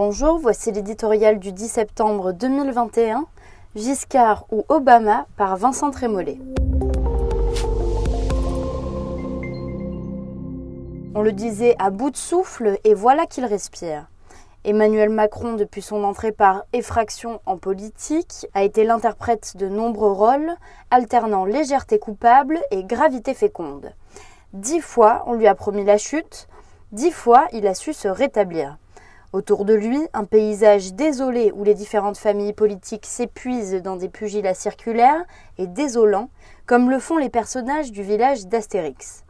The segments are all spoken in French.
Bonjour, voici l'éditorial du 10 septembre 2021, Giscard ou Obama par Vincent Trémollet. On le disait à bout de souffle et voilà qu'il respire. Emmanuel Macron, depuis son entrée par effraction en politique, a été l'interprète de nombreux rôles, alternant légèreté coupable et gravité féconde. Dix fois, on lui a promis la chute, dix fois, il a su se rétablir. Autour de lui, un paysage désolé où les différentes familles politiques s'épuisent dans des pugilats circulaires et désolants, comme le font les personnages du village d'Astérix.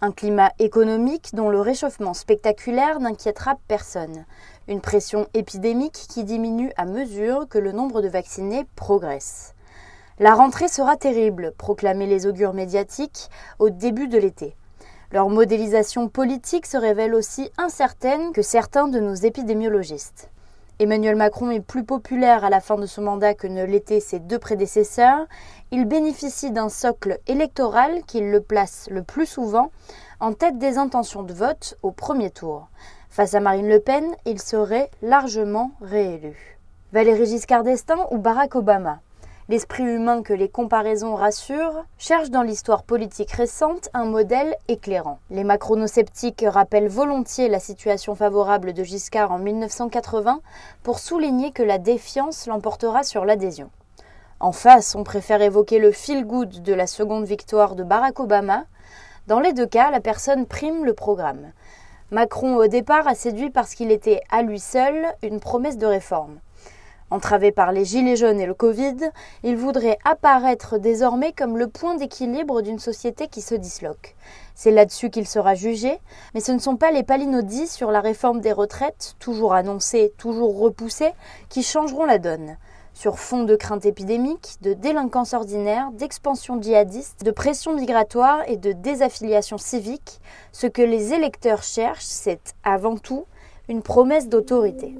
Un climat économique dont le réchauffement spectaculaire n'inquiétera personne. Une pression épidémique qui diminue à mesure que le nombre de vaccinés progresse. La rentrée sera terrible, proclamaient les augures médiatiques au début de l'été. Leur modélisation politique se révèle aussi incertaine que certains de nos épidémiologistes. Emmanuel Macron est plus populaire à la fin de son mandat que ne l'étaient ses deux prédécesseurs. Il bénéficie d'un socle électoral qui le place le plus souvent en tête des intentions de vote au premier tour. Face à Marine Le Pen, il serait largement réélu. Valéry Giscard d'Estaing ou Barack Obama? L'esprit humain que les comparaisons rassurent cherche dans l'histoire politique récente un modèle éclairant. Les macronosceptiques rappellent volontiers la situation favorable de Giscard en 1980 pour souligner que la défiance l'emportera sur l'adhésion. En face, on préfère évoquer le feel-good de la seconde victoire de Barack Obama. Dans les deux cas, la personne prime le programme. Macron, au départ, a séduit parce qu'il était à lui seul une promesse de réforme. Entravé par les gilets jaunes et le Covid, il voudrait apparaître désormais comme le point d'équilibre d'une société qui se disloque. C'est là-dessus qu'il sera jugé, mais ce ne sont pas les palinodies sur la réforme des retraites, toujours annoncée, toujours repoussée, qui changeront la donne. Sur fond de crainte épidémique, de délinquance ordinaire, d'expansion djihadiste, de pression migratoire et de désaffiliation civique, ce que les électeurs cherchent, c'est avant tout une promesse d'autorité.